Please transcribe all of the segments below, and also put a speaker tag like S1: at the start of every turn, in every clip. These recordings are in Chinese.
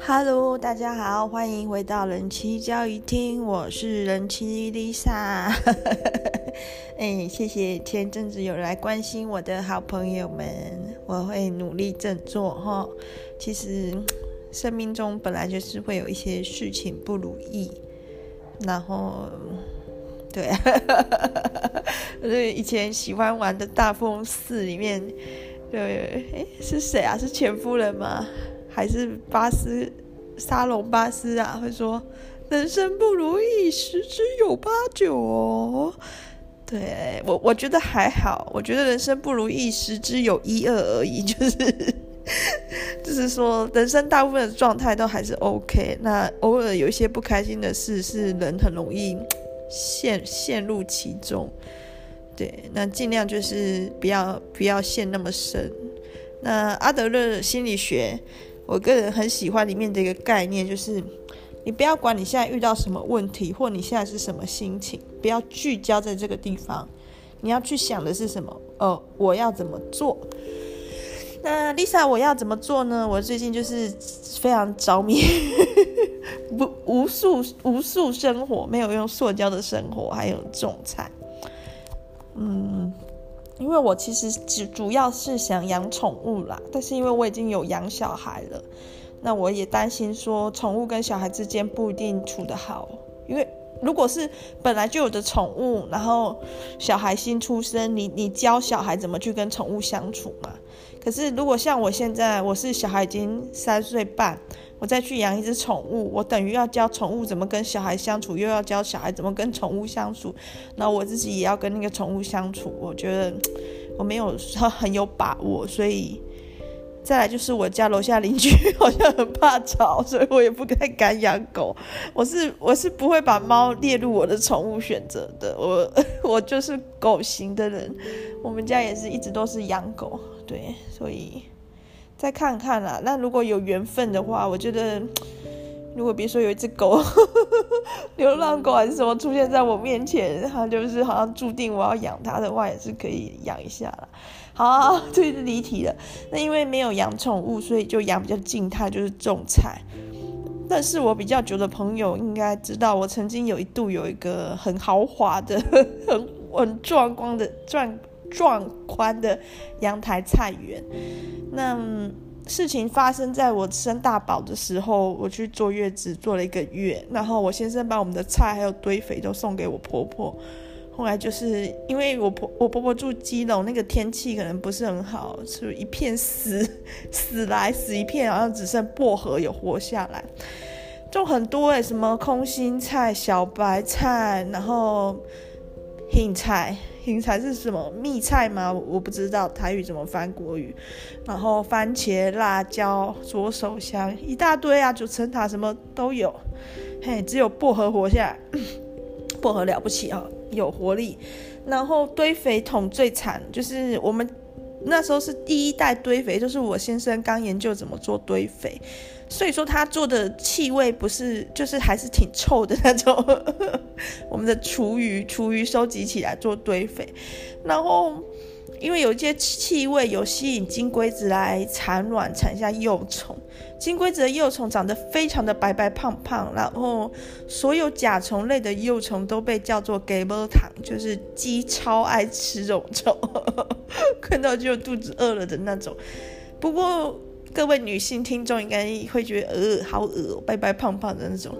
S1: Hello，大家好，欢迎回到人妻教育厅，我是人妻 Lisa。哎，谢谢前阵子有来关心我的好朋友们，我会努力振作哈。其实生命中本来就是会有一些事情不如意，然后对，我以前喜欢玩的大富翁四里面，对，哎，是谁啊？是前夫人吗？还是巴斯沙龙巴斯啊？会说人生不如意十之有八九哦。对，我，我觉得还好。我觉得人生不如意十之有一二而已，就是 就是说，人生大部分的状态都还是 OK。那偶尔有一些不开心的事，是人很容易陷陷入其中。对，那尽量就是不要不要陷那么深。那阿德勒心理学。我个人很喜欢里面的一个概念，就是你不要管你现在遇到什么问题，或你现在是什么心情，不要聚焦在这个地方，你要去想的是什么？哦，我要怎么做？那 Lisa，我要怎么做呢？我最近就是非常着迷，不无数无数生活，没有用塑胶的生活，还有种菜，嗯。因为我其实只主要是想养宠物啦，但是因为我已经有养小孩了，那我也担心说宠物跟小孩之间不一定处得好。因为如果是本来就有的宠物，然后小孩新出生，你你教小孩怎么去跟宠物相处嘛？可是如果像我现在，我是小孩已经三岁半。我再去养一只宠物，我等于要教宠物怎么跟小孩相处，又要教小孩怎么跟宠物相处，那我自己也要跟那个宠物相处。我觉得 我没有很有把握，所以再来就是我家楼下邻居好像很怕吵，所以我也不太敢养狗。我是我是不会把猫列入我的宠物选择的，我 我就是狗型的人。我们家也是一直都是养狗，对，所以。再看看啦，那如果有缘分的话，我觉得，如果比如说有一只狗，流浪狗还是什么出现在我面前，它就是好像注定我要养它的话，也是可以养一下啦。好，这是离题了。那因为没有养宠物，所以就养比较静态，就是种菜。但是我比较久的朋友应该知道，我曾经有一度有一个很豪华的、很很壮观的壮壮观的阳台菜园。那事情发生在我生大宝的时候，我去坐月子坐了一个月，然后我先生把我们的菜还有堆肥都送给我婆婆。后来就是因为我婆我婆婆住基隆，那个天气可能不是很好，是一片死死来死一片，好像只剩薄荷有活下来，种很多诶，什么空心菜、小白菜，然后芹菜。芹菜是什么蜜菜吗？我不知道台语怎么翻国语。然后番茄、辣椒、左手香一大堆啊，九层塔什么都有。嘿，只有薄荷活下来，薄荷了不起啊，有活力。然后堆肥桶最惨，就是我们那时候是第一代堆肥，就是我先生刚研究怎么做堆肥。所以说他做的气味不是，就是还是挺臭的那种。我们的厨余，厨余收集起来做堆肥，然后因为有一些气味有吸引金龟子来产卵，产下幼虫。金龟子的幼虫长得非常的白白胖胖，然后所有甲虫类的幼虫都被叫做鸡母虫，就是鸡超爱吃这种虫，看到就肚子饿了的那种。不过。各位女性听众应该会觉得，呃，好恶，白白胖胖的那种。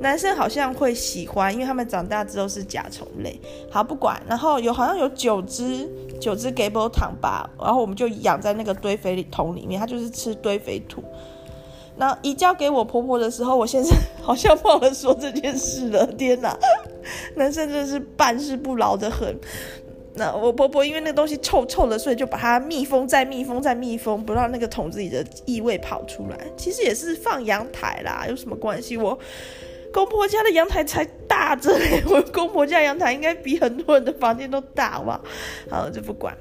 S1: 男生好像会喜欢，因为他们长大之后是甲虫类。好，不管，然后有好像有九只九只鸡母虫吧，然后我们就养在那个堆肥桶里面，它就是吃堆肥土。那移交给我婆婆的时候，我先生好像忘了说这件事了。天哪，男生真是办事不牢的很。那我婆婆因为那个东西臭臭的，所以就把它密封再密封再密封，不让那个桶子里的异味跑出来。其实也是放阳台啦，有什么关系？我公婆家的阳台才大着嘞，我公婆家阳台应该比很多人的房间都大，好不好？好，就不管。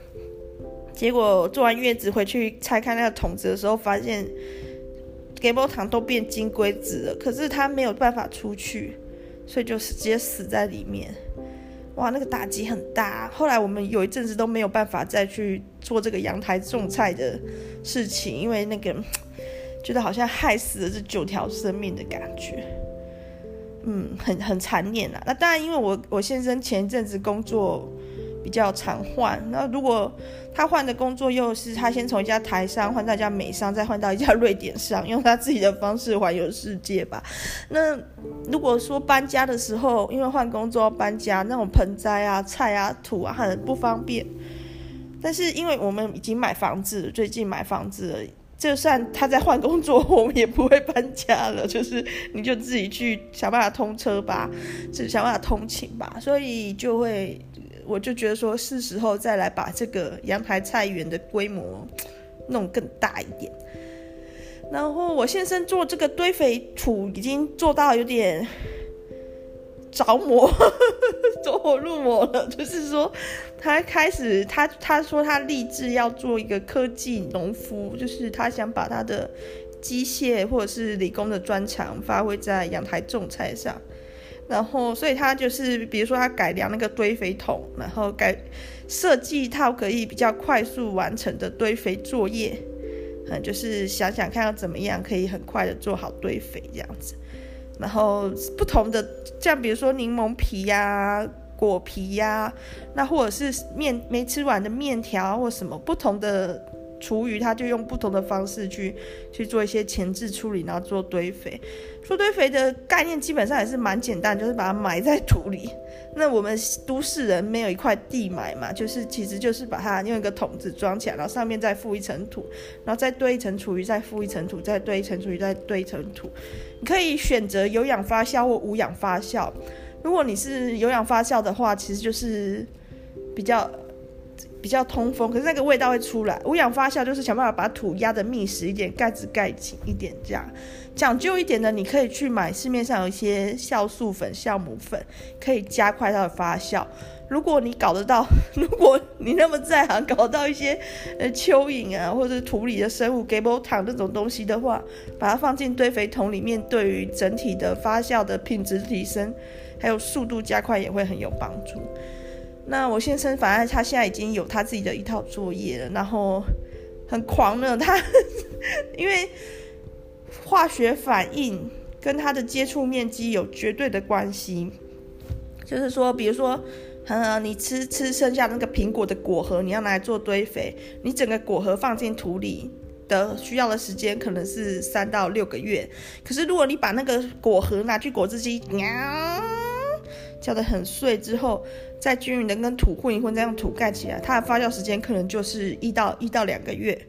S1: 结果做完月子回去拆开那个桶子的时候，发现鸡母虫都变金龟子了，可是它没有办法出去，所以就直接死在里面。哇，那个打击很大。后来我们有一阵子都没有办法再去做这个阳台种菜的事情，因为那个觉得好像害死了这九条生命的感觉，嗯，很很残念啊。那当然，因为我我先生前一阵子工作。比较常换，那如果他换的工作又是他先从一家台商换到一家美商，再换到一家瑞典商，用他自己的方式环游世界吧。那如果说搬家的时候，因为换工作要搬家，那种盆栽啊、菜啊、土啊很不方便。但是因为我们已经买房子，最近买房子了，就算他在换工作，我们也不会搬家了，就是你就自己去想办法通车吧，就想办法通勤吧，所以就会。我就觉得说是时候再来把这个阳台菜园的规模 弄更大一点。然后我先生做这个堆肥土已经做到有点着魔，走火入魔了。就是说，他开始他他说他立志要做一个科技农夫，就是他想把他的机械或者是理工的专长发挥在阳台种菜上。然后，所以他就是，比如说他改良那个堆肥桶，然后改设计一套可以比较快速完成的堆肥作业，嗯，就是想想看要怎么样可以很快的做好堆肥这样子。然后不同的，像比如说柠檬皮呀、果皮呀、那或者是面没吃完的面条或什么不同的。厨余，他就用不同的方式去去做一些前置处理，然后做堆肥。做堆肥的概念基本上也是蛮简单，就是把它埋在土里。那我们都市人没有一块地埋嘛，就是其实就是把它用一个桶子装起来，然后上面再覆一层土，然后再堆一层厨余，再覆一层土，再堆一层厨余，再堆一层土。你可以选择有氧发酵或无氧发酵。如果你是有氧发酵的话，其实就是比较。比较通风，可是那个味道会出来。无氧发酵就是想办法把土压得密实一点，盖子盖紧一点，这样讲究一点的，你可以去买市面上有一些酵素粉、酵母粉，可以加快它的发酵。如果你搞得到，如果你那么在行，搞到一些呃蚯蚓啊，或者是土里的生物、给波糖这种东西的话，把它放进堆肥桶里面，对于整体的发酵的品质提升，还有速度加快也会很有帮助。那我先生反而他现在已经有他自己的一套作业了，然后很狂呢。他 因为化学反应跟他的接触面积有绝对的关系，就是说，比如说，嗯，你吃吃剩下那个苹果的果核，你要拿来做堆肥，你整个果核放进土里的需要的时间可能是三到六个月，可是如果你把那个果核拿去果汁机，喵，搅得很碎之后。再均匀的跟土混一混，再用土盖起来，它的发酵时间可能就是一到一到两个月。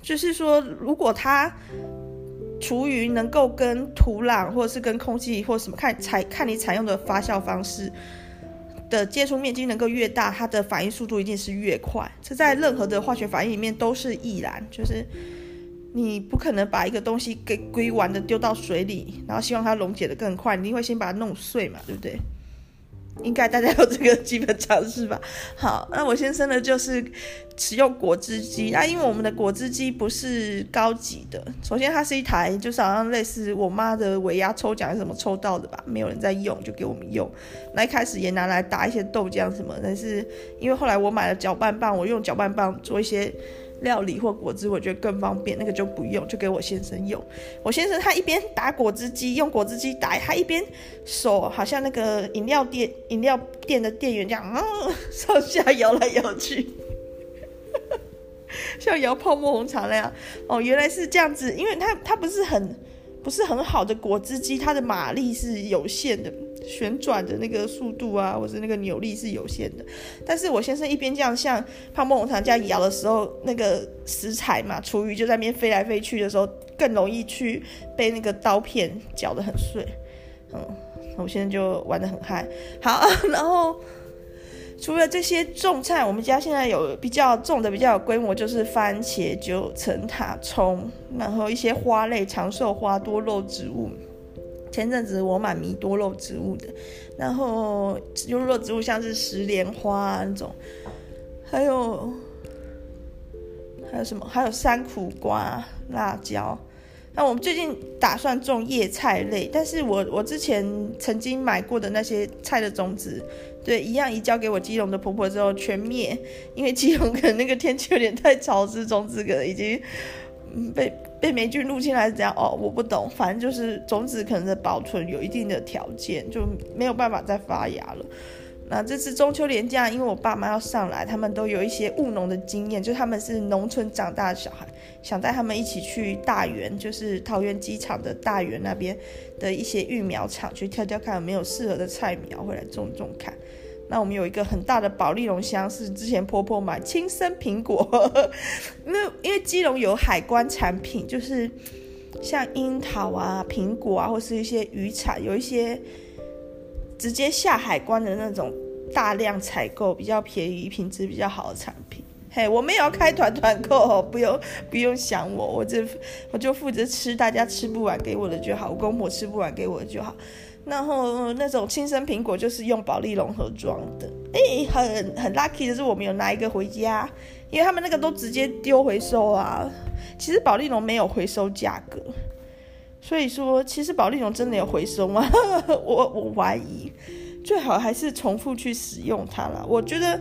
S1: 就是说，如果它厨余能够跟土壤或者是跟空气或什么看采看你采用的发酵方式的接触面积能够越大，它的反应速度一定是越快。这在任何的化学反应里面都是易然，就是你不可能把一个东西给归完的丢到水里，然后希望它溶解的更快，你会先把它弄碎嘛，对不对？应该大家有这个基本常识吧？好，那我先生呢，就是使用果汁机。那因为我们的果汁机不是高级的，首先它是一台，就是好像类似我妈的尾牙抽奖什么抽到的吧，没有人在用，就给我们用。那一开始也拿来打一些豆浆什么，但是因为后来我买了搅拌棒，我用搅拌棒做一些。料理或果汁，我觉得更方便，那个就不用，就给我先生用。我先生他一边打果汁机，用果汁机打，他一边手好像那个饮料店饮料店的店员这样，嗯，上下摇来摇去，像摇泡沫红茶那样。哦，原来是这样子，因为他他不是很不是很好的果汁机，它的马力是有限的。旋转的那个速度啊，或者那个扭力是有限的。但是我先生一边这样像泡沫红茶这样摇的时候，那个食材嘛，厨余就在那边飞来飞去的时候，更容易去被那个刀片搅得很碎。嗯，我现在就玩得很嗨。好，然后除了这些种菜，我们家现在有比较种的比较有规模，就是番茄、九层塔、葱，然后一些花类、长寿花、多肉植物。前阵子我蛮迷多肉植物的，然后多肉植物像是石莲花啊那种，还有还有什么？还有山苦瓜、辣椒，那我们最近打算种叶菜类，但是我我之前曾经买过的那些菜的种子，对，一样移交给我基隆的婆婆之后全灭，因为基隆可能那个天气有点太潮湿，种子可能已经被被霉菌入侵还是怎样哦，我不懂，反正就是种子可能的保存有一定的条件，就没有办法再发芽了。那这次中秋连假，因为我爸妈要上来，他们都有一些务农的经验，就他们是农村长大的小孩，想带他们一起去大园，就是桃园机场的大园那边的一些育苗场去挑挑看有没有适合的菜苗，回来种种看。那我们有一个很大的保利龙箱，是之前婆婆买青森苹果，因为因为基隆有海关产品，就是像樱桃啊、苹果啊，或是一些渔产，有一些。直接下海关的那种大量采购比较便宜、品质比较好的产品。嘿，我们也要开团团购，不用不用想我，我就我就负责吃，大家吃不完给我的就好，我公婆吃不完给我的就好。然后那种青森苹果就是用保利龙盒装的，哎，很很 lucky 的是我们有拿一个回家，因为他们那个都直接丢回收啊。其实保利龙没有回收价格。所以说，其实保利龙真的有回收吗？我我怀疑，最好还是重复去使用它啦。我觉得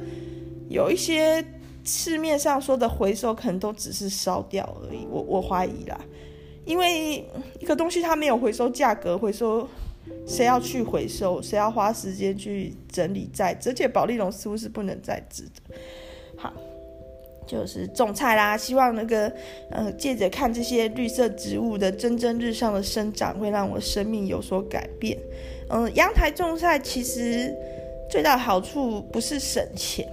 S1: 有一些市面上说的回收，可能都只是烧掉而已。我我怀疑啦，因为一个东西它没有回收价格，回收谁要去回收？谁要花时间去整理再制？而且保丽龙似乎是不能再制的。好。就是种菜啦，希望那个，呃，借着看这些绿色植物的蒸蒸日上的生长，会让我生命有所改变。嗯、呃，阳台种菜其实最大好处不是省钱，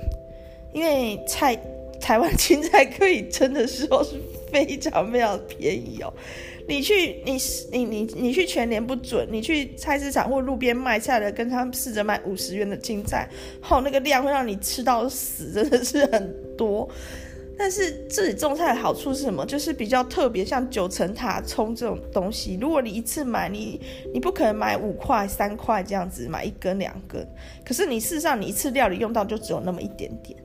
S1: 因为菜台湾 青菜可以真的时候是非常非常便宜哦。你去你你你你去全联不准，你去菜市场或路边卖菜的，跟他们试着卖五十元的青菜，哦那个量会让你吃到死，真的是很多。但是自己种菜的好处是什么？就是比较特别，像九层塔葱这种东西，如果你一次买，你你不可能买五块、三块这样子，买一根、两根。可是你事实上你一次料理用到就只有那么一点点，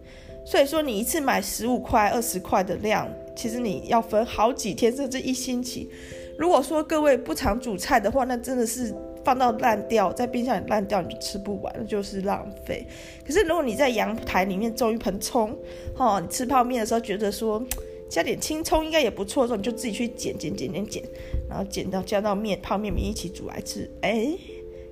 S1: 所以说你一次买十五块、二十块的量，其实你要分好几天甚至一星期。如果说各位不常煮菜的话，那真的是。放到烂掉，在冰箱里烂掉，你就吃不完，就是浪费。可是如果你在阳台里面种一盆葱，哦，你吃泡面的时候觉得说加点青葱应该也不错的时候，你就自己去剪剪剪剪剪，然后剪到加到面泡面里一起煮来吃，哎，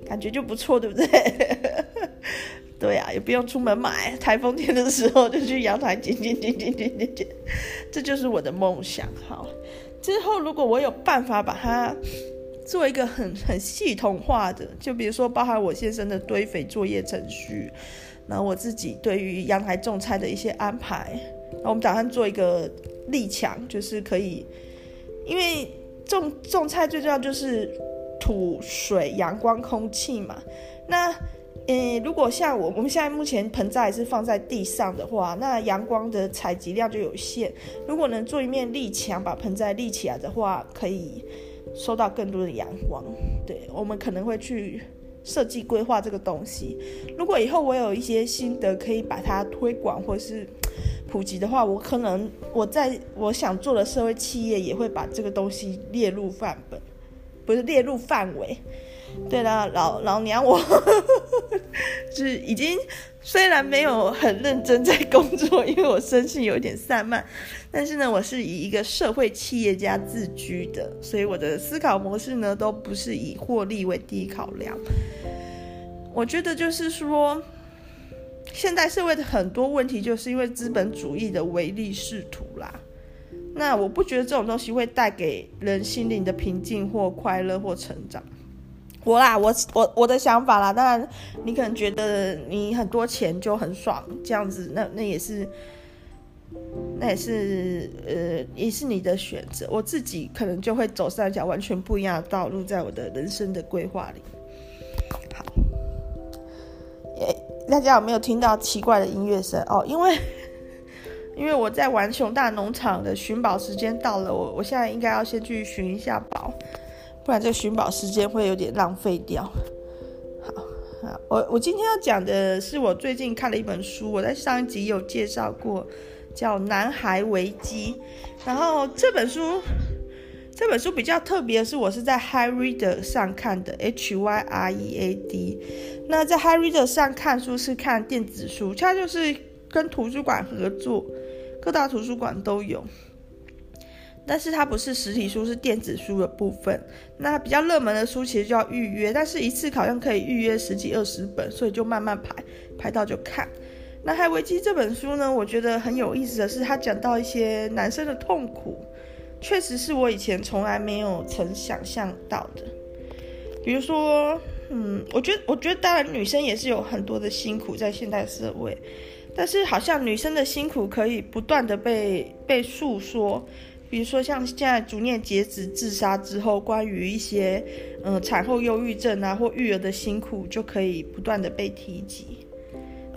S1: 感觉就不错，对不对？对啊，也不用出门买，台风天的时候就去阳台剪剪剪剪剪剪剪，这就是我的梦想。好，之后如果我有办法把它。做一个很很系统化的，就比如说包含我先生的堆肥作业程序，然后我自己对于阳台种菜的一些安排，然后我们打算做一个立墙，就是可以，因为种种菜最重要就是土、水、阳光、空气嘛。那，嗯，如果像我我们现在目前盆栽是放在地上的话，那阳光的采集量就有限。如果能做一面立墙，把盆栽立起来的话，可以。收到更多的阳光，对，我们可能会去设计规划这个东西。如果以后我有一些心得可以把它推广或是普及的话，我可能我在我想做的社会企业也会把这个东西列入范本，不是列入范围。对啦，老老娘我 是已经虽然没有很认真在工作，因为我生性有点散漫，但是呢，我是以一个社会企业家自居的，所以我的思考模式呢，都不是以获利为第一考量。我觉得就是说，现代社会的很多问题，就是因为资本主义的唯利是图啦。那我不觉得这种东西会带给人心灵的平静或快乐或成长。我啦，我我我的想法啦，当然你可能觉得你很多钱就很爽，这样子，那那也是，那也是呃，也是你的选择。我自己可能就会走上一条完全不一样的道路，在我的人生的规划里。好，耶，大家有没有听到奇怪的音乐声？哦，因为因为我在玩熊大农场的寻宝时间到了，我我现在应该要先去寻一下宝。不然这个寻宝时间会有点浪费掉。好，好，我我今天要讲的是我最近看了一本书，我在上一集有介绍过，叫《男孩危机》。然后这本书，这本书比较特别的是，我是在 HyReader 上看的，H Y R E A D。那在 HyReader 上看书是看电子书，它就是跟图书馆合作，各大图书馆都有。但是它不是实体书，是电子书的部分。那比较热门的书其实就要预约，但是一次好像可以预约十几二十本，所以就慢慢排，排到就看。那《海危机》这本书呢，我觉得很有意思的是，它讲到一些男生的痛苦，确实是我以前从来没有曾想象到的。比如说，嗯，我觉得，我觉得当然女生也是有很多的辛苦在现代社会，但是好像女生的辛苦可以不断的被被诉说。比如说，像现在逐念截止自杀之后，关于一些嗯产后忧郁症啊或育儿的辛苦，就可以不断的被提及，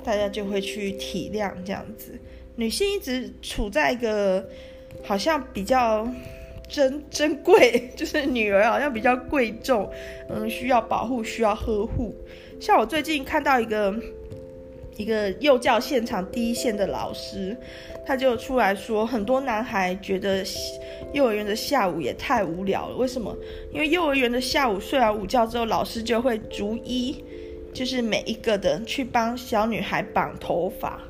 S1: 大家就会去体谅这样子。女性一直处在一个好像比较珍 珍贵，就是女儿好像比较贵重，嗯，需要保护，需要呵护。像我最近看到一个一个幼教现场第一线的老师。他就出来说，很多男孩觉得幼儿园的下午也太无聊了。为什么？因为幼儿园的下午睡完午觉之后，老师就会逐一，就是每一个的去帮小女孩绑头发。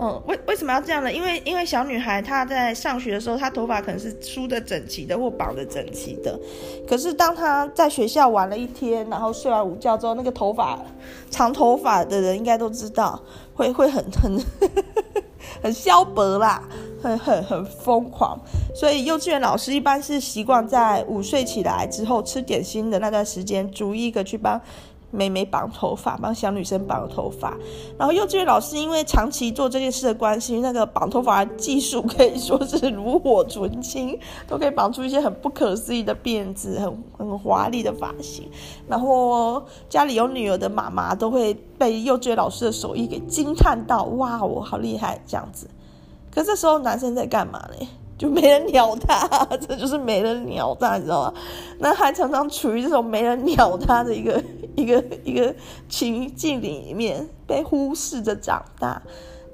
S1: 嗯，为为什么要这样呢？因为因为小女孩她在上学的时候，她头发可能是梳得整齐的或绑得整齐的。可是当她在学校玩了一天，然后睡完午觉之后，那个头发长头发的人应该都知道，会会很很 很消薄啦，很很很疯狂。所以幼稚园老师一般是习惯在午睡起来之后吃点心的那段时间，逐一个去帮。妹妹绑头发，帮小女生绑头发。然后幼稚园老师因为长期做这件事的关系，那个绑头发技术可以说是炉火纯青，都可以绑出一些很不可思议的辫子，很很华丽的发型。然后家里有女儿的妈妈都会被幼稚园老师的手艺给惊叹到，哇，我好厉害这样子。可这时候男生在干嘛呢？就没人鸟他，这就是没人鸟他，你知道吗？那还常常处于这种没人鸟他的一个一个一个情境里面，被忽视着长大。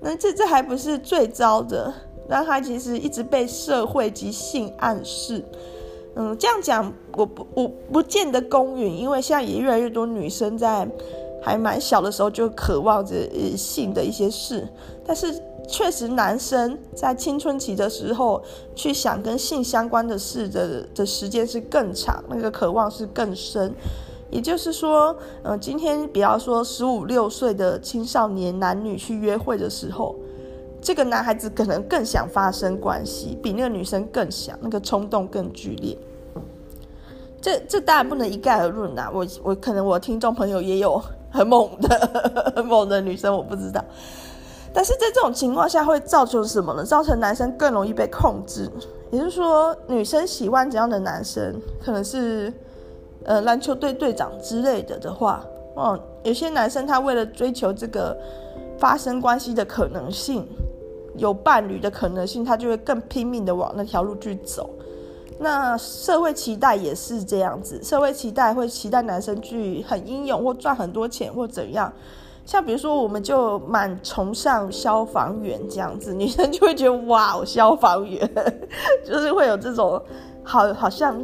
S1: 那这这还不是最糟的，那他其实一直被社会及性暗示。嗯，这样讲我不我不见得公允，因为现在也越来越多女生在还蛮小的时候就渴望着性的一些事，但是。确实，男生在青春期的时候去想跟性相关的事的的时间是更长，那个渴望是更深。也就是说，嗯、今天比方说十五六岁的青少年男女去约会的时候，这个男孩子可能更想发生关系，比那个女生更想，那个冲动更剧烈。这这当然不能一概而论啊，我我可能我听众朋友也有很猛的很猛的女生，我不知道。但是在这种情况下会造成什么呢？造成男生更容易被控制，也就是说，女生喜欢怎样的男生，可能是呃篮球队队长之类的的话，哦，有些男生他为了追求这个发生关系的可能性，有伴侣的可能性，他就会更拼命的往那条路去走。那社会期待也是这样子，社会期待会期待男生去很英勇或赚很多钱或怎样。像比如说，我们就蛮崇尚消防员这样子，女生就会觉得哇，消防员 就是会有这种好好像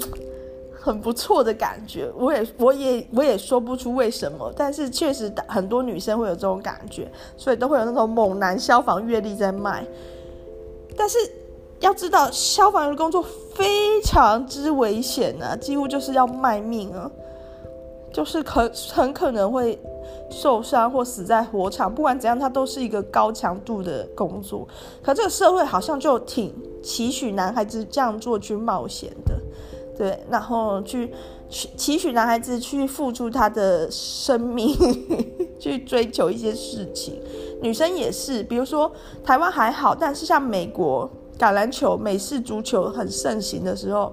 S1: 很不错的感觉。我也我也我也说不出为什么，但是确实很多女生会有这种感觉，所以都会有那种猛男消防阅历在卖。但是要知道，消防员的工作非常之危险啊，几乎就是要卖命啊，就是可很可能会。受伤或死在火场，不管怎样，它都是一个高强度的工作。可这个社会好像就挺期许男孩子这样做去冒险的，对，然后去期许男孩子去付出他的生命，去追求一些事情。女生也是，比如说台湾还好，但是像美国橄榄球、美式足球很盛行的时候，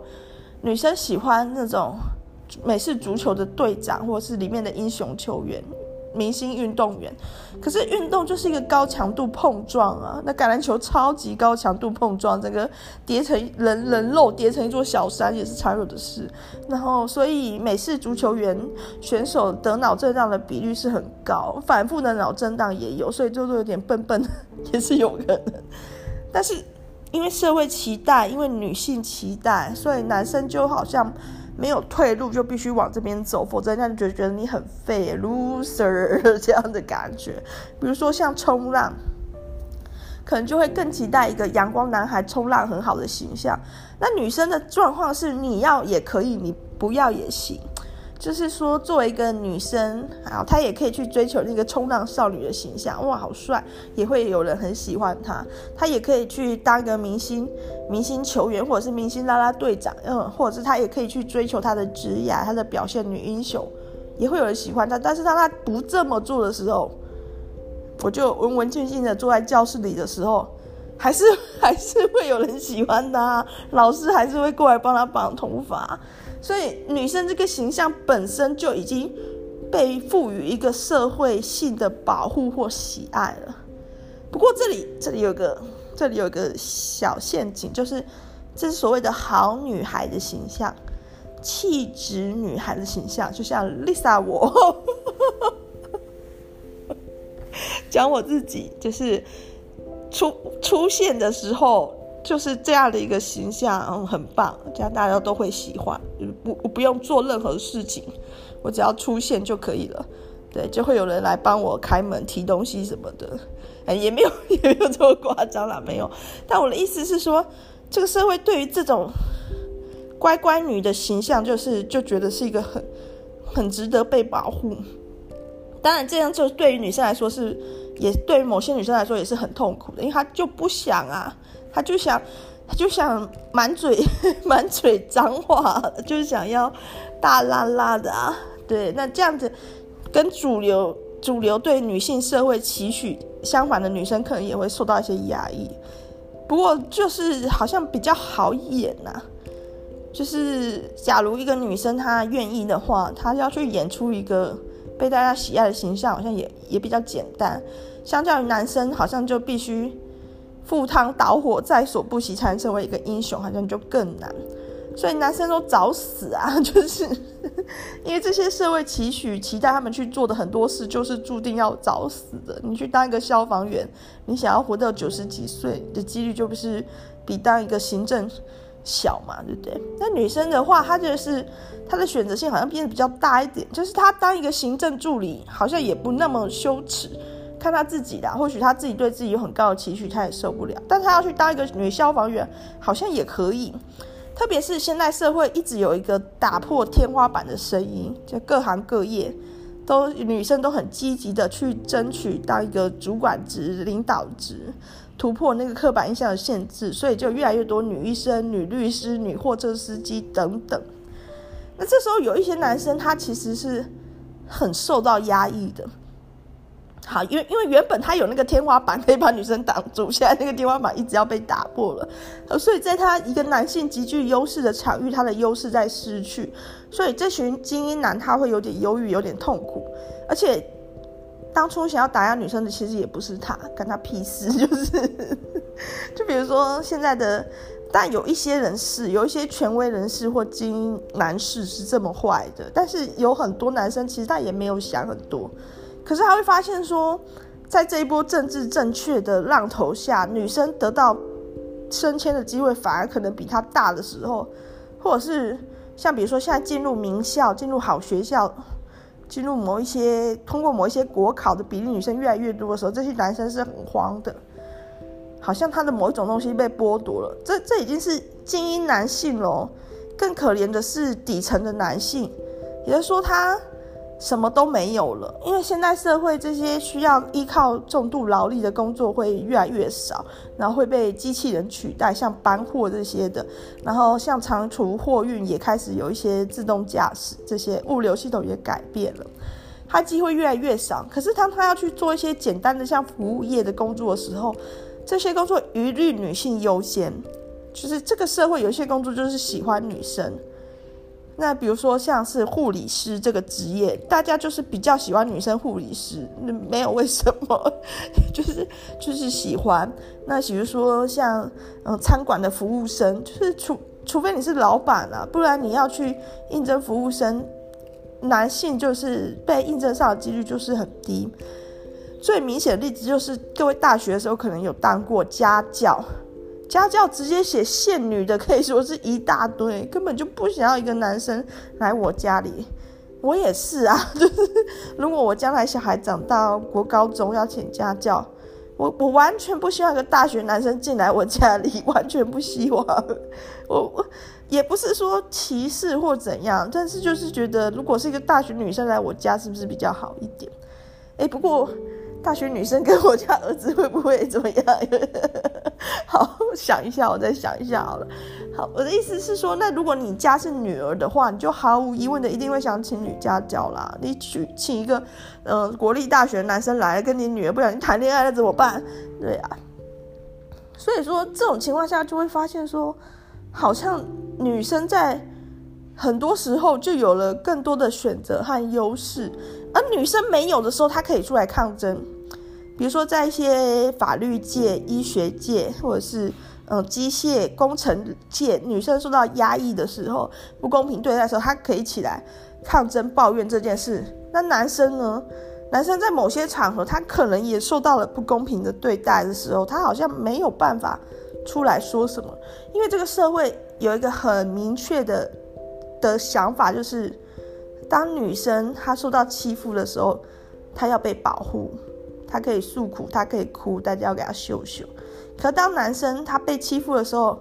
S1: 女生喜欢那种美式足球的队长，或是里面的英雄球员。明星运动员，可是运动就是一个高强度碰撞啊！那橄榄球超级高强度碰撞，整个叠成人人肉叠成一座小山也是常有的事。然后，所以美式足球员选手得脑震荡的比率是很高，反复的脑震荡也有，所以就是有点笨笨，也是有可能。但是因为社会期待，因为女性期待，所以男生就好像没有退路，就必须往这边走，否则人家就觉得你很废，loser 这样的感觉。比如说像冲浪，可能就会更期待一个阳光男孩冲浪很好的形象。那女生的状况是，你要也可以，你不要也行。就是说，作为一个女生，啊，她也可以去追求那个冲浪少女的形象，哇，好帅，也会有人很喜欢她。她也可以去当一个明星、明星球员，或者是明星啦啦队长，嗯，或者是她也可以去追求她的职业、她的表现，女英雄，也会有人喜欢她。但是当她不这么做的时候，我就文文静静的坐在教室里的时候，还是 还是会有人喜欢她，老师还是会过来帮她绑头发。所以，女生这个形象本身就已经被赋予一个社会性的保护或喜爱了。不过，这里这里有个这里有个小陷阱，就是这是所谓的好女孩的形象，气质女孩的形象，就像 Lisa 我 讲我自己，就是出出现的时候。就是这样的一个形象，很棒，这样大家都会喜欢。不，我不用做任何事情，我只要出现就可以了。对，就会有人来帮我开门、提东西什么的。哎，也没有，也没有这么夸张啦，没有。但我的意思是说，这个社会对于这种乖乖女的形象，就是就觉得是一个很很值得被保护。当然，这样就对于女生来说是，也对于某些女生来说也是很痛苦的，因为她就不想啊。他就想，他就想满嘴 满嘴脏话，就想要大拉拉的啊。对，那这样子跟主流主流对女性社会期许相反的女生，可能也会受到一些压抑。不过就是好像比较好演呐、就是假如一个女生她愿意的话，她要去演出一个被大家喜爱的形象，好像也也比较简单。相较于男生，好像就必须。赴汤蹈火在所不惜，才能成为一个英雄，好像就更难。所以男生都找死啊！就是因为这些社会期许、期待他们去做的很多事，就是注定要找死的。你去当一个消防员，你想要活到九十几岁的几率，就不是比当一个行政小嘛，对不对？那女生的话，她就是她的选择性好像变得比较大一点，就是她当一个行政助理，好像也不那么羞耻。看他自己的，或许他自己对自己有很高的期许，他也受不了。但他要去当一个女消防员，好像也可以。特别是现在社会一直有一个打破天花板的声音，就各行各业都女生都很积极的去争取当一个主管职、领导职，突破那个刻板印象的限制，所以就越来越多女医生、女律师、女货车司机等等。那这时候有一些男生，他其实是很受到压抑的。好，因为因为原本他有那个天花板可以把女生挡住，现在那个天花板一直要被打破了，所以在他一个男性极具优势的场域，他的优势在失去，所以这群精英男他会有点忧郁，有点痛苦，而且当初想要打压女生的其实也不是他，干他屁事，就是就比如说现在的，但有一些人士，有一些权威人士或精英男士是这么坏的，但是有很多男生其实他也没有想很多。可是他会发现说，在这一波政治正确的浪头下，女生得到升迁的机会反而可能比他大的时候，或者是像比如说现在进入名校、进入好学校、进入某一些通过某一些国考的比例，女生越来越多的时候，这些男生是很慌的，好像他的某一种东西被剥夺了。这这已经是精英男性了，更可怜的是底层的男性，也就说他。什么都没有了，因为现代社会这些需要依靠重度劳力的工作会越来越少，然后会被机器人取代，像搬货这些的，然后像长途货运也开始有一些自动驾驶，这些物流系统也改变了，它机会越来越少。可是当他要去做一些简单的像服务业的工作的时候，这些工作一律女性优先，就是这个社会有些工作就是喜欢女生。那比如说像是护理师这个职业，大家就是比较喜欢女生护理师，没有为什么，就是就是喜欢。那比如说像嗯餐馆的服务生，就是除除非你是老板啊，不然你要去应征服务生，男性就是被应征上的几率就是很低。最明显的例子就是各位大学的时候可能有当过家教。家教直接写现女的，可以说是一大堆，根本就不想要一个男生来我家里。我也是啊，就是如果我将来小孩长到国高中要请家教，我我完全不希望一个大学男生进来我家里，完全不希望。我我也不是说歧视或怎样，但是就是觉得如果是一个大学女生来我家，是不是比较好一点？哎，不过。大学女生跟我家儿子会不会怎么样？好，想一下，我再想一下好了。好，我的意思是说，那如果你家是女儿的话，你就毫无疑问的一定会想请女家教啦。你娶请一个呃国立大学男生来跟你女儿不小心谈恋爱了怎么办？对啊，所以说这种情况下就会发现说，好像女生在很多时候就有了更多的选择和优势，而女生没有的时候，她可以出来抗争。比如说，在一些法律界、医学界，或者是嗯机械工程界，女生受到压抑的时候、不公平对待的时候，她可以起来抗争、抱怨这件事。那男生呢？男生在某些场合，他可能也受到了不公平的对待的时候，他好像没有办法出来说什么，因为这个社会有一个很明确的的想法，就是当女生她受到欺负的时候，她要被保护。他可以诉苦，他可以哭，大家要给他秀秀。可当男生他被欺负的时候，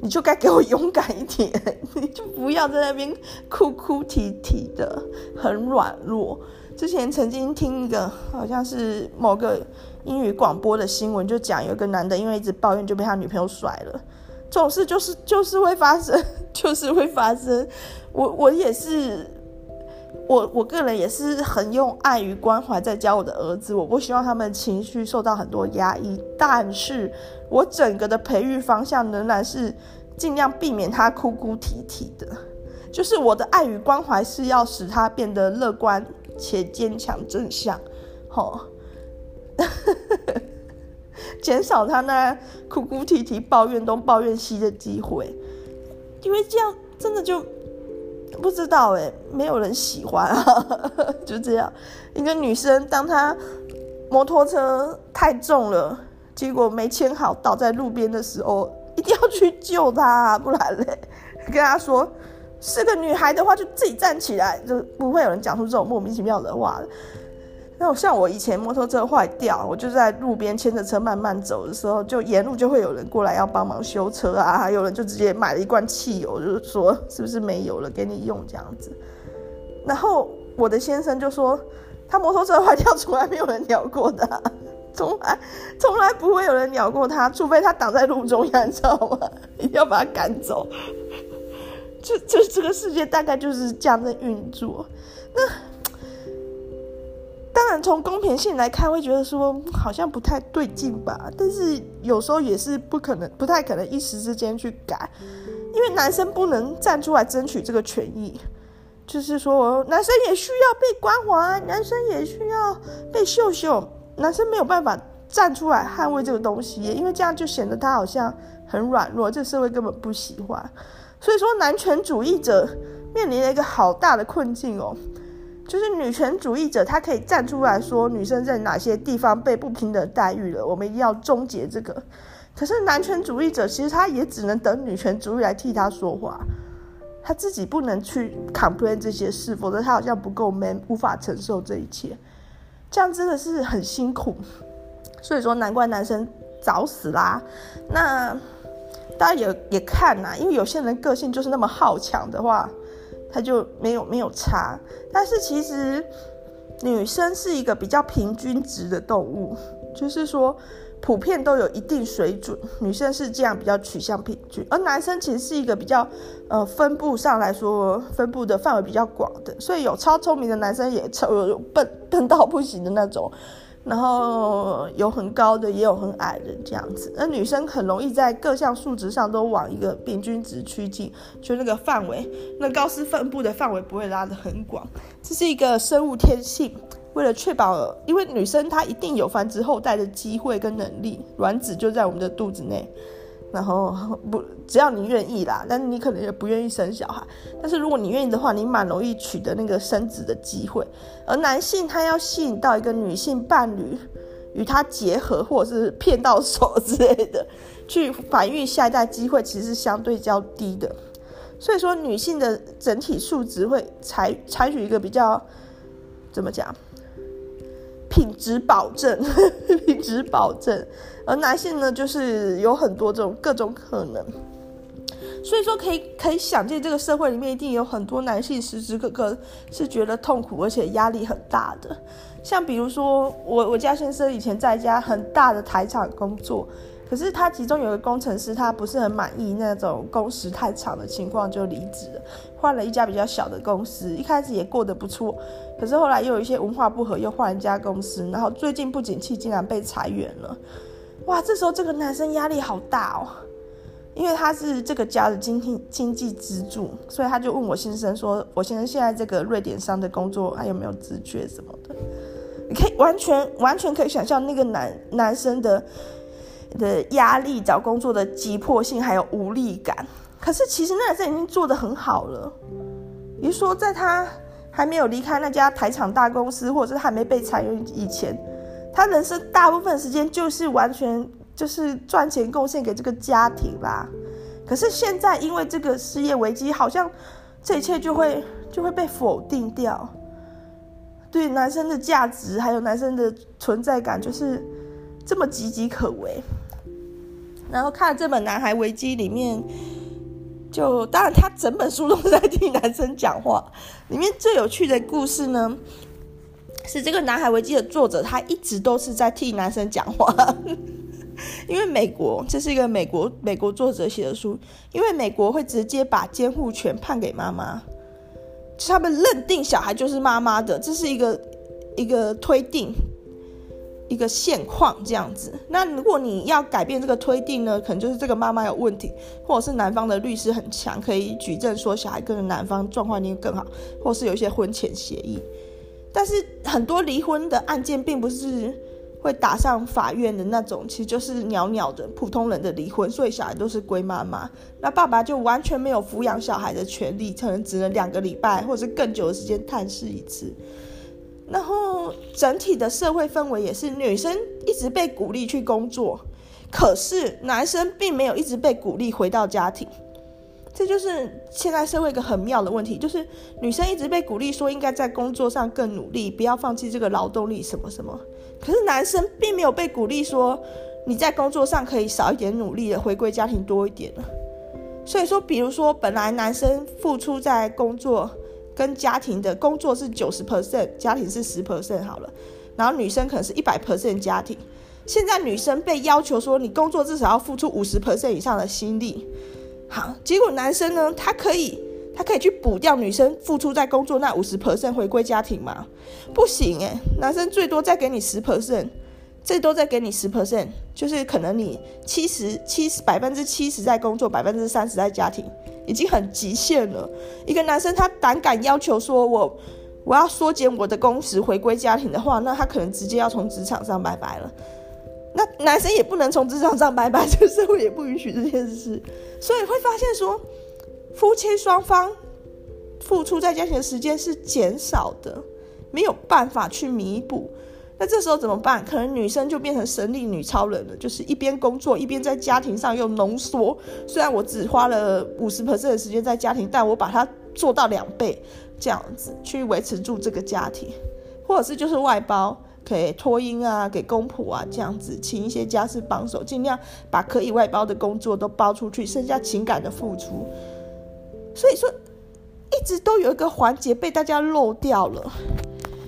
S1: 你就该给我勇敢一点，你就不要在那边哭哭啼啼的，很软弱。之前曾经听一个好像是某个英语广播的新闻，就讲有一个男的因为一直抱怨就被他女朋友甩了。这种事就是就是会发生，就是会发生。我我也是。我我个人也是很用爱与关怀在教我的儿子，我不希望他们情绪受到很多压抑，但是我整个的培育方向仍然是尽量避免他哭哭啼啼的，就是我的爱与关怀是要使他变得乐观且坚强正向，吼，减少他那哭哭啼啼、抱怨东抱怨西的机会，因为这样真的就。不知道哎，没有人喜欢啊，就这样。一个女生，当她摩托车太重了，结果没牵好，倒在路边的时候，一定要去救她，不然嘞，跟她说是个女孩的话，就自己站起来，就不会有人讲出这种莫名其妙的话。那像我以前摩托车坏掉，我就在路边牵着车慢慢走的时候，就沿路就会有人过来要帮忙修车啊，还有人就直接买了一罐汽油，就是说是不是没油了给你用这样子。然后我的先生就说，他摩托车坏掉从来没有人鸟过他，从来从来不会有人鸟过他，除非他挡在路中央，你知道吗？一定要把他赶走。这这这个世界大概就是这样在运作。那。当然，从公平性来看，会觉得说好像不太对劲吧。但是有时候也是不可能、不太可能一时之间去改，因为男生不能站出来争取这个权益，就是说男生也需要被关怀，男生也需要被秀秀，男生没有办法站出来捍卫这个东西，因为这样就显得他好像很软弱，这个社会根本不喜欢。所以说，男权主义者面临了一个好大的困境哦。就是女权主义者，他可以站出来说女生在哪些地方被不平等待遇了，我们一定要终结这个。可是男权主义者其实他也只能等女权主义来替他说话，他自己不能去 complain 这些事，否则他好像不够 man，无法承受这一切。这样真的是很辛苦，所以说难怪男生早死啦。那大家也也看呐，因为有些人个性就是那么好强的话。他就没有没有差，但是其实女生是一个比较平均值的动物，就是说普遍都有一定水准，女生是这样比较取向平均，而男生其实是一个比较呃分布上来说分布的范围比较广的，所以有超聪明的男生，也超有笨笨到不行的那种。然后有很高的，也有很矮的这样子。那女生很容易在各项数值上都往一个平均值趋近，就那个范围，那高斯分布的范围不会拉得很广。这是一个生物天性，为了确保，因为女生她一定有繁殖后代的机会跟能力，卵子就在我们的肚子内。然后不，只要你愿意啦，但你可能也不愿意生小孩。但是如果你愿意的话，你蛮容易取得那个生子的机会。而男性他要吸引到一个女性伴侣与他结合，或者是骗到手之类的，去繁育下一代机会其实是相对较低的。所以说，女性的整体素质会采采取一个比较怎么讲？品质保证，品质保证，而男性呢，就是有很多这种各种可能，所以说可以可以想见，这个社会里面一定有很多男性时时刻刻是觉得痛苦而且压力很大的，像比如说我我家先生以前在一家很大的台厂工作。可是他其中有个工程师，他不是很满意那种工时太长的情况，就离职了，换了一家比较小的公司。一开始也过得不错，可是后来又有一些文化不合，又换一家公司。然后最近不景气，竟然被裁员了。哇，这时候这个男生压力好大哦，因为他是这个家的经济经济支柱，所以他就问我先生说：“我先生现在这个瑞典商的工作还有没有职缺什么的？”你可以完全完全可以想象那个男男生的。的压力、找工作的急迫性，还有无力感。可是其实那男生已经做得很好了。比如说，在他还没有离开那家台厂大公司，或者是还没被裁员以前，他人生大部分时间就是完全就是赚钱贡献给这个家庭啦。可是现在因为这个失业危机，好像这一切就会就会被否定掉。对男生的价值，还有男生的存在感，就是这么岌岌可危。然后看了这本《男孩危机》里面，就当然他整本书都在替男生讲话。里面最有趣的故事呢，是这个《南海危机》的作者，他一直都是在替男生讲话。因为美国这是一个美国美国作者写的书，因为美国会直接把监护权判给妈妈，就他们认定小孩就是妈妈的，这是一个一个推定。一个现况这样子，那如果你要改变这个推定呢，可能就是这个妈妈有问题，或者是男方的律师很强，可以举证说小孩跟男方状况一定更好，或是有一些婚前协议。但是很多离婚的案件并不是会打上法院的那种，其实就是鸟鸟的普通人的离婚，所以小孩都是归妈妈，那爸爸就完全没有抚养小孩的权利，可能只能两个礼拜或者是更久的时间探视一次。然后整体的社会氛围也是女生一直被鼓励去工作，可是男生并没有一直被鼓励回到家庭，这就是现在社会一个很妙的问题，就是女生一直被鼓励说应该在工作上更努力，不要放弃这个劳动力什么什么，可是男生并没有被鼓励说你在工作上可以少一点努力的，回归家庭多一点。所以说，比如说本来男生付出在工作。跟家庭的工作是九十 percent，家庭是十 percent 好了，然后女生可能是一百 percent 家庭。现在女生被要求说，你工作至少要付出五十 percent 以上的心力。好，结果男生呢，他可以，他可以去补掉女生付出在工作那五十 percent 回归家庭吗？不行诶，男生最多再给你十 percent。最多再给你十 percent，就是可能你七十七十百分之七十在工作，百分之三十在家庭，已经很极限了。一个男生他胆敢要求说我我要缩减我的工时回归家庭的话，那他可能直接要从职场上拜拜了。那男生也不能从职场上拜拜，这个社会也不允许这件事。所以会发现说，夫妻双方付出在家庭的时间是减少的，没有办法去弥补。那这时候怎么办？可能女生就变成神力女超人了，就是一边工作一边在家庭上又浓缩。虽然我只花了五十 percent 的时间在家庭，但我把它做到两倍，这样子去维持住这个家庭，或者是就是外包，可以托婴啊，给公婆啊，这样子请一些家事帮手，尽量把可以外包的工作都包出去，剩下情感的付出。所以说，一直都有一个环节被大家漏掉了。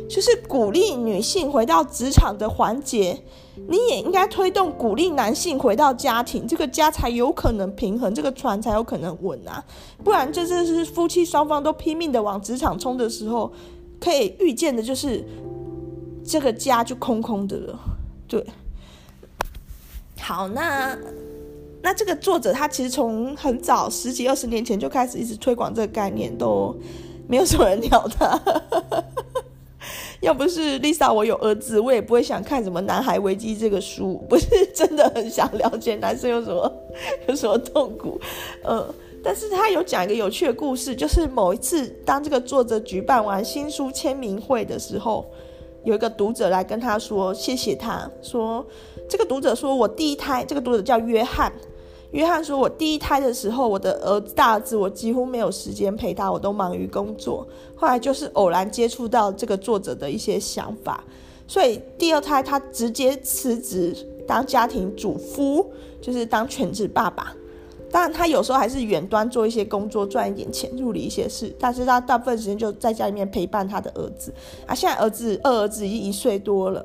S1: 就是鼓励女性回到职场的环节，你也应该推动鼓励男性回到家庭，这个家才有可能平衡，这个船才有可能稳啊！不然，这这是夫妻双方都拼命的往职场冲的时候，可以预见的就是这个家就空空的了。对，好，那那这个作者他其实从很早十几二十年前就开始一直推广这个概念，都没有什么人鸟他。要不是 Lisa，我有儿子，我也不会想看什么《男孩危机》这个书，不是真的很想了解男生有什么有什么痛苦，呃，但是他有讲一个有趣的故事，就是某一次当这个作者举办完新书签名会的时候，有一个读者来跟他说谢谢他，说这个读者说我第一胎，这个读者叫约翰，约翰说：“我第一胎的时候，我的儿子大儿子，我几乎没有时间陪他，我都忙于工作。后来就是偶然接触到这个作者的一些想法，所以第二胎他直接辞职当家庭主夫，就是当全职爸爸。当然，他有时候还是远端做一些工作，赚一点钱，处理一些事。但是他大部分时间就在家里面陪伴他的儿子。啊，现在儿子二儿子已经一岁多了。”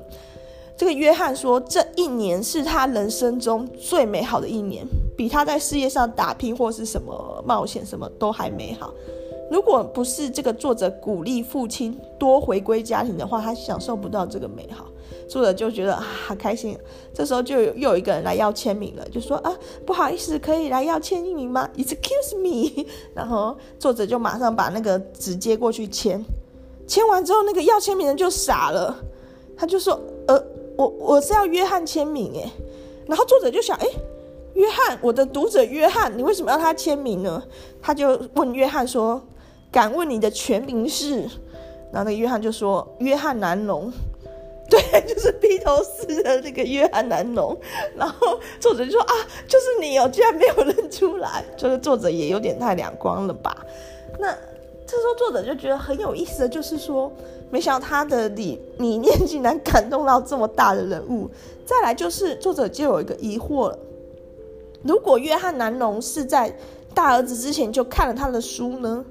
S1: 这个约翰说，这一年是他人生中最美好的一年，比他在事业上打拼或是什么冒险什么都还美好。如果不是这个作者鼓励父亲多回归家庭的话，他享受不到这个美好。作者就觉得啊，好开心。这时候就又有一个人来要签名了，就说啊，不好意思，可以来要签名吗？Excuse me。然后作者就马上把那个纸接过去签，签完之后，那个要签名人就傻了，他就说呃。我我是要约翰签名诶，然后作者就想，诶，约翰，我的读者约翰，你为什么要他签名呢？他就问约翰说：“敢问你的全名是？”然后那个约翰就说：“约翰南农。”对，就是披头士的那个约翰南农。然后作者就说：“啊，就是你哦，居然没有认出来。”就是作者也有点太两光了吧？那。这时候作者就觉得很有意思的就是说，没想到他的理理念竟然感动到这么大的人物。再来就是作者就有一个疑惑了：如果约翰南农是在大儿子之前就看了他的书呢？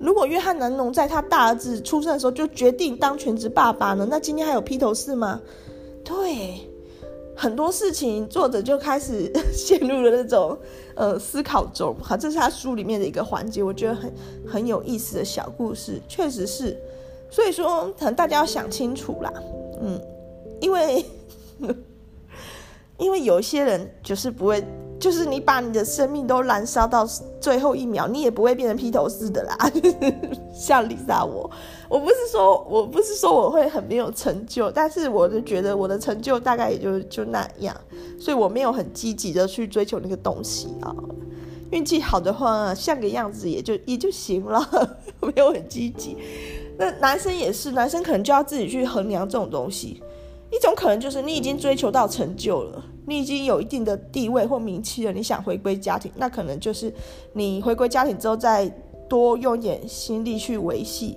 S1: 如果约翰南农在他大儿子出生的时候就决定当全职爸爸呢？那今天还有披头士吗？对。很多事情，作者就开始 陷入了那种呃思考中。好，这是他书里面的一个环节，我觉得很很有意思的小故事，确实是。所以说，可能大家要想清楚啦，嗯，因为 因为有一些人就是不会。就是你把你的生命都燃烧到最后一秒，你也不会变成披头士的啦。像 Lisa 我，我不是说我不是说我会很没有成就，但是我就觉得我的成就大概也就就那样，所以我没有很积极的去追求那个东西啊。运气好的话，像个样子也就也就行了，没有很积极。那男生也是，男生可能就要自己去衡量这种东西。一种可能就是你已经追求到成就了，你已经有一定的地位或名气了，你想回归家庭，那可能就是你回归家庭之后再多用点心力去维系。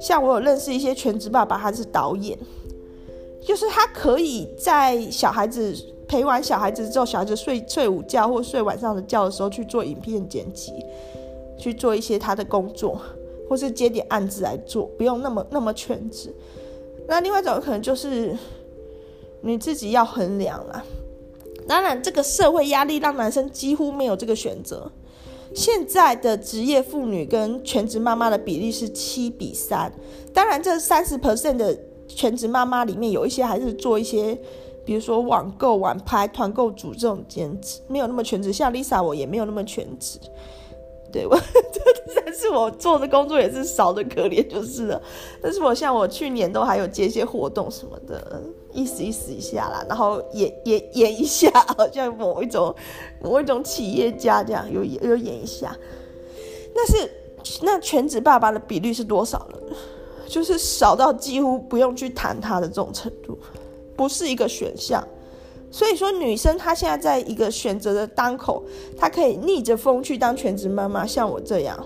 S1: 像我有认识一些全职爸爸，他是导演，就是他可以在小孩子陪完小孩子之后，小孩子睡睡午觉或睡晚上的觉的时候去做影片剪辑，去做一些他的工作，或是接点案子来做，不用那么那么全职。那另外一种可能就是。你自己要衡量啦。当然，这个社会压力让男生几乎没有这个选择。现在的职业妇女跟全职妈妈的比例是七比三。当然，这三十 percent 的全职妈妈里面有一些还是做一些，比如说网购、网拍、团购组这种兼职，没有那么全职。像 Lisa，我也没有那么全职。对我，但是我做的工作也是少的可怜，就是了。但是我像我去年都还有接一些活动什么的，意思意思一下啦，然后演演演一下，好像某一种某一种企业家这样，有有演一下。但是那全职爸爸的比率是多少呢？就是少到几乎不用去谈他的这种程度，不是一个选项。所以说，女生她现在在一个选择的当口，她可以逆着风去当全职妈妈，像我这样，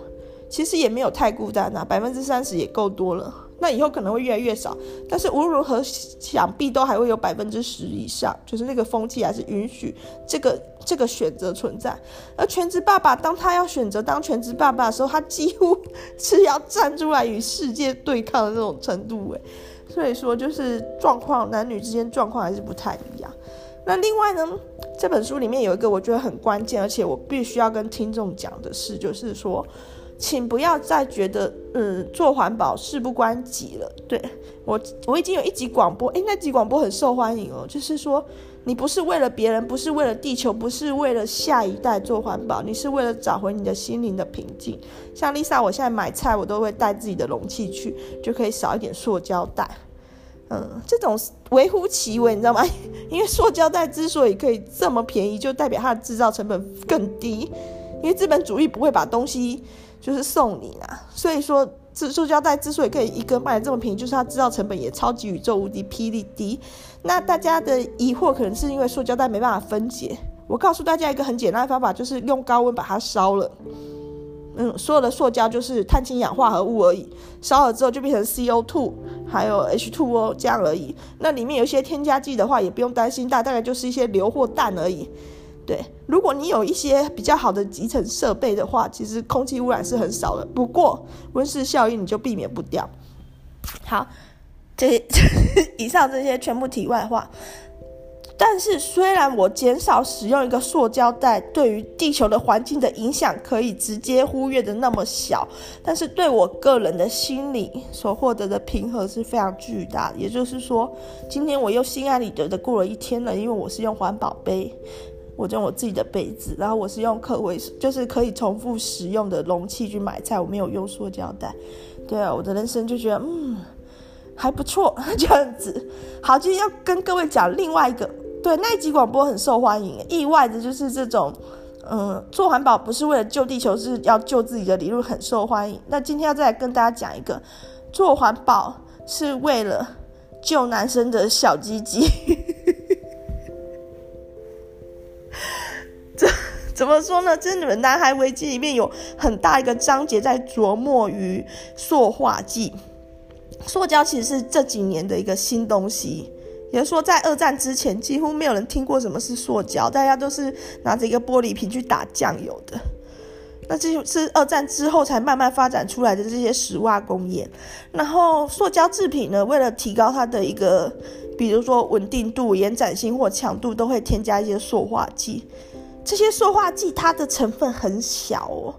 S1: 其实也没有太孤单呐，百分之三十也够多了。那以后可能会越来越少，但是无论如何，想必都还会有百分之十以上，就是那个风气还是允许这个这个选择存在。而全职爸爸，当他要选择当全职爸爸的时候，他几乎是要站出来与世界对抗的那种程度，哎，所以说就是状况，男女之间状况还是不太一样。那另外呢，这本书里面有一个我觉得很关键，而且我必须要跟听众讲的是，就是说，请不要再觉得，嗯，做环保事不关己了。对，我，我已经有一集广播，诶，那集广播很受欢迎哦。就是说，你不是为了别人，不是为了地球，不是为了下一代做环保，你是为了找回你的心灵的平静。像 Lisa，我现在买菜，我都会带自己的容器去，就可以少一点塑胶袋。嗯，这种微乎其微，你知道吗？因为塑胶袋之所以可以这么便宜，就代表它的制造成本更低。因为资本主义不会把东西就是送你啦，所以说，这塑胶袋之所以可以一个卖的这么便宜，就是它制造成本也超级宇宙无敌霹雳低。那大家的疑惑可能是因为塑胶袋没办法分解，我告诉大家一个很简单的方法，就是用高温把它烧了。嗯，所有的塑胶就是碳氢氧化合物而已，烧了之后就变成 CO2，还有 H2O 这样而已。那里面有一些添加剂的话，也不用担心，大大概就是一些硫或氮而已。对，如果你有一些比较好的集成设备的话，其实空气污染是很少的。不过温室效应你就避免不掉。好，这 以上这些全部题外话。但是，虽然我减少使用一个塑胶袋，对于地球的环境的影响可以直接忽略的那么小，但是对我个人的心理所获得的平和是非常巨大的。也就是说，今天我又心安理得的过了一天了，因为我是用环保杯，我用我自己的杯子，然后我是用可回就是可以重复使用的容器去买菜，我没有用塑胶袋。对啊，我的人生就觉得嗯还不错，这样子。好，今天要跟各位讲另外一个。对，那一集广播很受欢迎。意外的就是这种，嗯，做环保不是为了救地球，是要救自己的理论很受欢迎。那今天要再来跟大家讲一个，做环保是为了救男生的小鸡鸡。怎怎么说呢？这你们《男孩危机》里面有很大一个章节在琢磨于塑化剂。塑胶其实是这几年的一个新东西。也就说，在二战之前，几乎没有人听过什么是塑胶，大家都是拿着一个玻璃瓶去打酱油的。那这就是二战之后才慢慢发展出来的这些石化工业。然后，塑胶制品呢，为了提高它的一个，比如说稳定度、延展性或强度，都会添加一些塑化剂。这些塑化剂它的成分很小哦。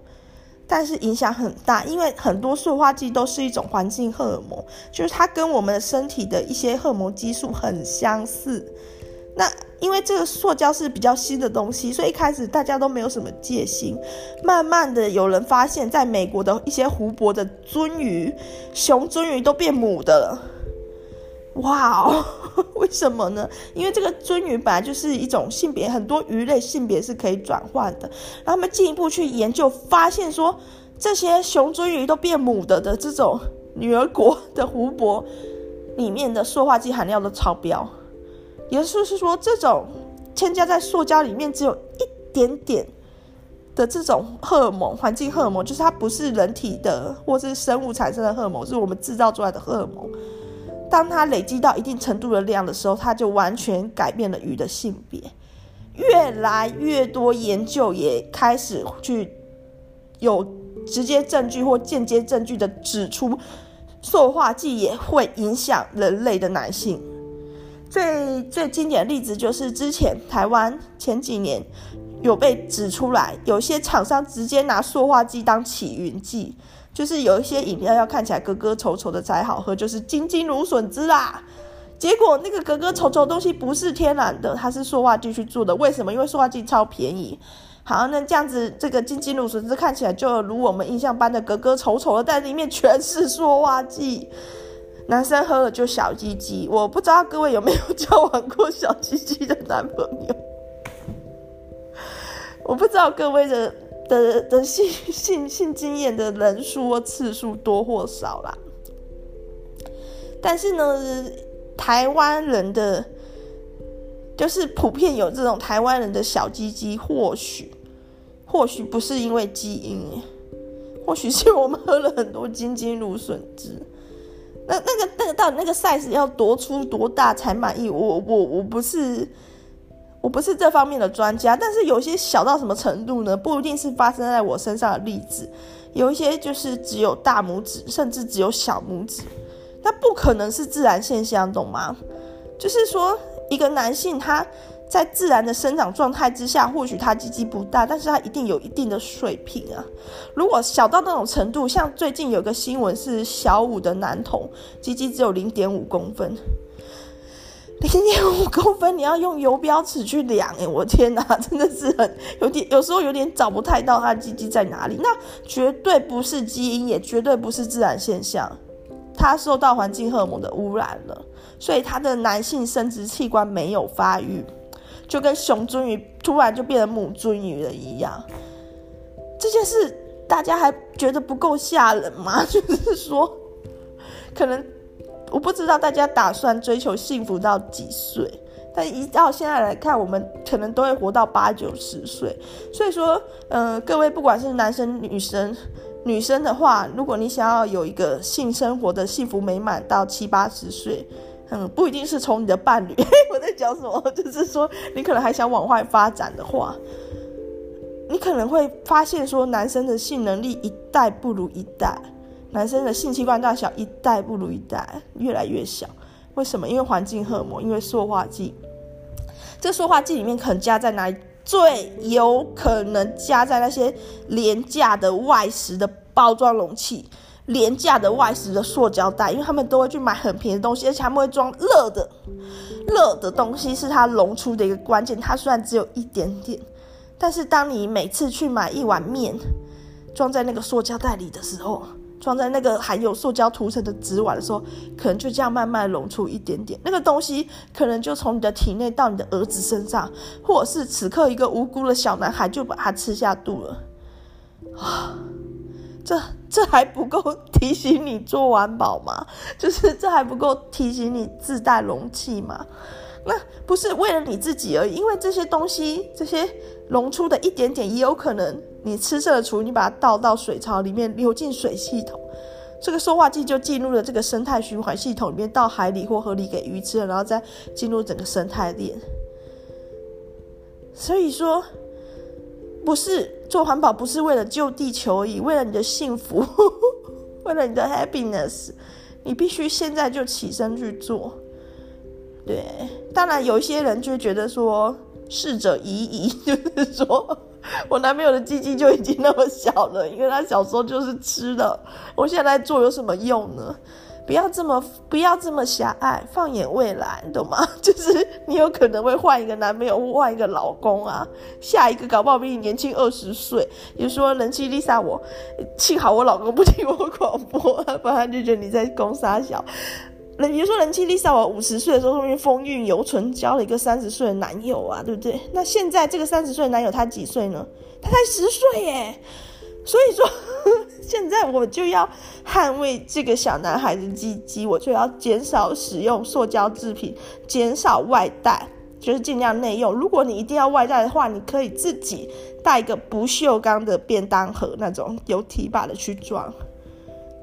S1: 但是影响很大，因为很多塑化剂都是一种环境荷尔蒙，就是它跟我们的身体的一些荷尔蒙激素很相似。那因为这个塑胶是比较新的东西，所以一开始大家都没有什么戒心。慢慢的，有人发现，在美国的一些湖泊的鳟鱼、雄鳟鱼都变母的了。哇哦，为什么呢？因为这个鳟鱼本来就是一种性别，很多鱼类性别是可以转换的。然后他们进一步去研究，发现说这些雄鳟鱼都变母的的这种女儿国的湖泊里面的塑化剂含量都超标。也就是说，这种添加在塑胶里面只有一点点的这种荷尔蒙，环境荷尔蒙，就是它不是人体的或是生物产生的荷尔蒙，是我们制造出来的荷尔蒙。当它累积到一定程度的量的时候，它就完全改变了鱼的性别。越来越多研究也开始去有直接证据或间接证据的指出，塑化剂也会影响人类的男性。最最经典的例子就是之前台湾前几年有被指出来，有些厂商直接拿塑化剂当起云剂。就是有一些饮料要看起来格格丑丑的才好喝，就是金金芦笋汁啦。结果那个格格丑丑的东西不是天然的，它是塑化剂去做的。为什么？因为塑化剂超便宜。好，那这样子这个金金芦笋汁看起来就如我们印象般的格格丑丑的，但里面全是塑化剂。男生喝了就小鸡鸡。我不知道各位有没有 交往过小鸡鸡的男朋友？我不知道各位的。的的性性性经验的人数或次数多或少啦，但是呢，台湾人的就是普遍有这种台湾人的小鸡鸡，或许或许不是因为基因，或许是我们喝了很多金金芦笋汁。那那个那个到底那个 size 要多粗多大才满意？我我我不是。我不是这方面的专家，但是有些小到什么程度呢？不一定是发生在我身上的例子，有一些就是只有大拇指，甚至只有小拇指，那不可能是自然现象，懂吗？就是说，一个男性他在自然的生长状态之下，或许他鸡鸡不大，但是他一定有一定的水平啊。如果小到那种程度，像最近有个新闻是小五的男童鸡鸡只有零点五公分。零点五公分，你要用游标尺去量，哎，我天哪，真的是很有点，有时候有点找不太到他鸡鸡在哪里。那绝对不是基因，也绝对不是自然现象，他受到环境荷尔蒙的污染了，所以他的男性生殖器官没有发育，就跟雄鱒鱼突然就变成母鱒鱼了一样。这件事大家还觉得不够吓人吗？就是说，可能。我不知道大家打算追求幸福到几岁，但依照现在来看，我们可能都会活到八九十岁。所以说，呃，各位不管是男生女生，女生的话，如果你想要有一个性生活的幸福美满到七八十岁，嗯，不一定是从你的伴侣。我在讲什么？就是说，你可能还想往外发展的话，你可能会发现说，男生的性能力一代不如一代，男生的性器官大小一代不如一代，越来越小。为什么？因为环境荷尔蒙，因为塑化剂。这塑化剂里面可能加在哪里？最有可能加在那些廉价的外食的包装容器。廉价的外食的塑胶袋，因为他们都会去买很便宜的东西，而且他们会装热的，热的东西是它溶出的一个关键。它虽然只有一点点，但是当你每次去买一碗面，装在那个塑胶袋里的时候，装在那个含有塑胶涂层的纸碗的时候，可能就这样慢慢溶出一点点，那个东西可能就从你的体内到你的儿子身上，或者是此刻一个无辜的小男孩就把它吃下肚了，啊。这这还不够提醒你做环保吗？就是这还不够提醒你自带容器吗？那不是为了你自己而已，因为这些东西，这些溶出的一点点，也有可能你吃剩的厨，你把它倒到水槽里面，流进水系统，这个塑化剂就进入了这个生态循环系统里面，到海里或河里给鱼吃了，然后再进入整个生态链。所以说。不是做环保，不是为了救地球而已，为了你的幸福，为了你的 happiness，你必须现在就起身去做。对，当然有一些人就觉得说，逝者已矣，就是说我男朋友的鸡鸡就已经那么小了，因为他小时候就是吃的，我现在做有什么用呢？不要这么不要这么狭隘，放眼未来，懂吗？就是你有可能会换一个男朋友，换一个老公啊，下一个搞不好比你年轻二十岁。比如说人妻 Lisa，我幸好我老公不听我广播，不然就觉得你在攻杀小。那比如说人妻 Lisa，我五十岁的时候说明风韵犹存，交了一个三十岁的男友啊，对不对？那现在这个三十岁的男友他几岁呢？他才十岁耶。所以说，现在我就要捍卫这个小男孩的鸡鸡，我就要减少使用塑胶制品，减少外带，就是尽量内用。如果你一定要外带的话，你可以自己带一个不锈钢的便当盒，那种有提把的去装。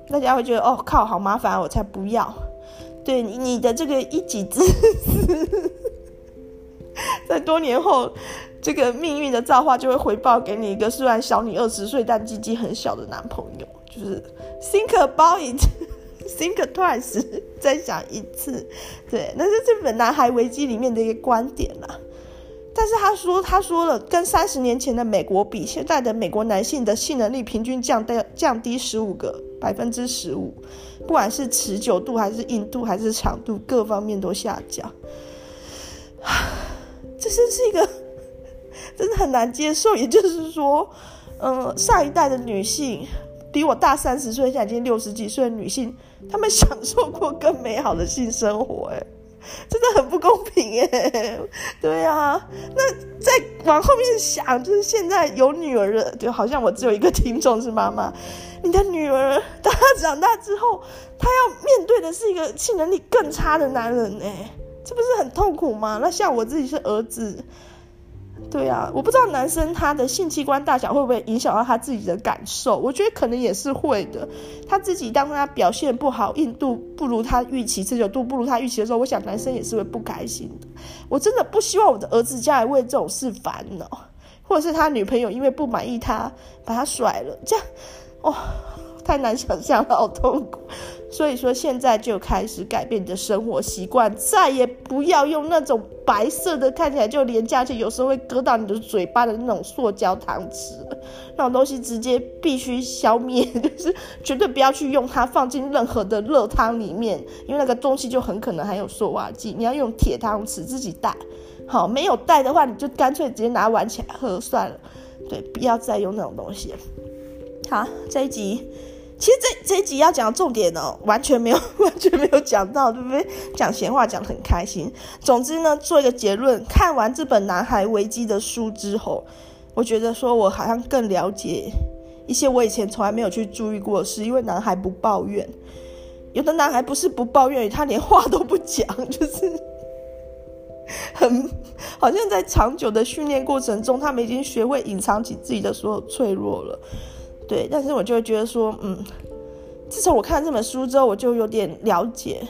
S1: 大家会觉得哦靠，好麻烦，我才不要。对你，的这个一己之私，在多年后。这个命运的造化就会回报给你一个虽然小你二十岁但鸡鸡很小的男朋友，就是 think about it，think twice，再想一次，对，那是这本《男孩危机》里面的一个观点啦。但是他说，他说了，跟三十年前的美国比，现在的美国男性的性能力平均降低降低十五个百分之十五，不管是持久度还是硬度还是长度，各方面都下降。这真是一个。真的很难接受，也就是说，嗯、上一代的女性比我大三十岁，现在已经六十几岁的女性，她们享受过更美好的性生活，哎，真的很不公平，哎，对啊，那再往后面想，就是现在有女儿的，就好像我只有一个听众是妈妈，你的女儿当她长大之后，她要面对的是一个性能力更差的男人，哎，这不是很痛苦吗？那像我自己是儿子。对啊，我不知道男生他的性器官大小会不会影响到他自己的感受，我觉得可能也是会的。他自己当他表现不好，硬度不如他预期，持久度不如他预期的时候，我想男生也是会不开心的。我真的不希望我的儿子将来为这种事烦恼，或者是他女朋友因为不满意他把他甩了，这样，哦。太难想象了，好痛苦。所以说，现在就开始改变你的生活习惯，再也不要用那种白色的，看起来就廉价，而且有时候会割到你的嘴巴的那种塑胶汤匙。那种东西直接必须消灭，就是绝对不要去用它放进任何的热汤里面，因为那个东西就很可能含有塑化剂。你要用铁汤匙自己带，好，没有带的话，你就干脆直接拿碗起来喝算了。对，不要再用那种东西。好，这一集。其实这这一集要讲的重点哦，完全没有 完全没有讲到，对不对？讲闲话讲得很开心。总之呢，做一个结论，看完这本《男孩危机》的书之后，我觉得说我好像更了解一些我以前从来没有去注意过的事。因为男孩不抱怨，有的男孩不是不抱怨，他连话都不讲，就是 很好像在长久的训练过程中，他们已经学会隐藏起自己的所有脆弱了。对，但是我就会觉得说，嗯，自从我看这本书之后，我就有点了解，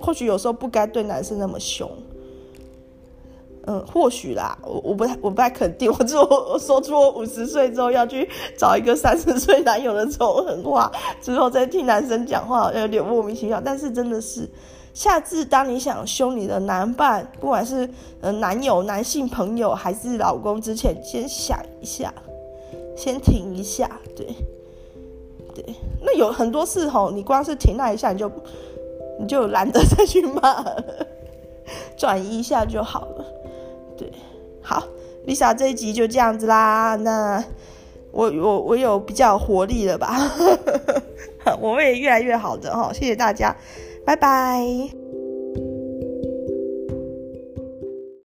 S1: 或许有时候不该对男生那么凶。嗯，或许啦，我我不太我不太肯定。我之后我说出我五十岁之后要去找一个三十岁男友的丑狠话，之后再听男生讲话，有点莫名其妙。但是真的是，下次当你想凶你的男伴，不管是呃男友、男性朋友还是老公之前，先想一下，先停一下，对对。那有很多事吼，你光是停那一下，你就你就懒得 再去骂了，转移一下就好了。对，好，Lisa 这一集就这样子啦。那我我我有比较活力了吧？我会越来越好的哈，谢谢大家，拜拜。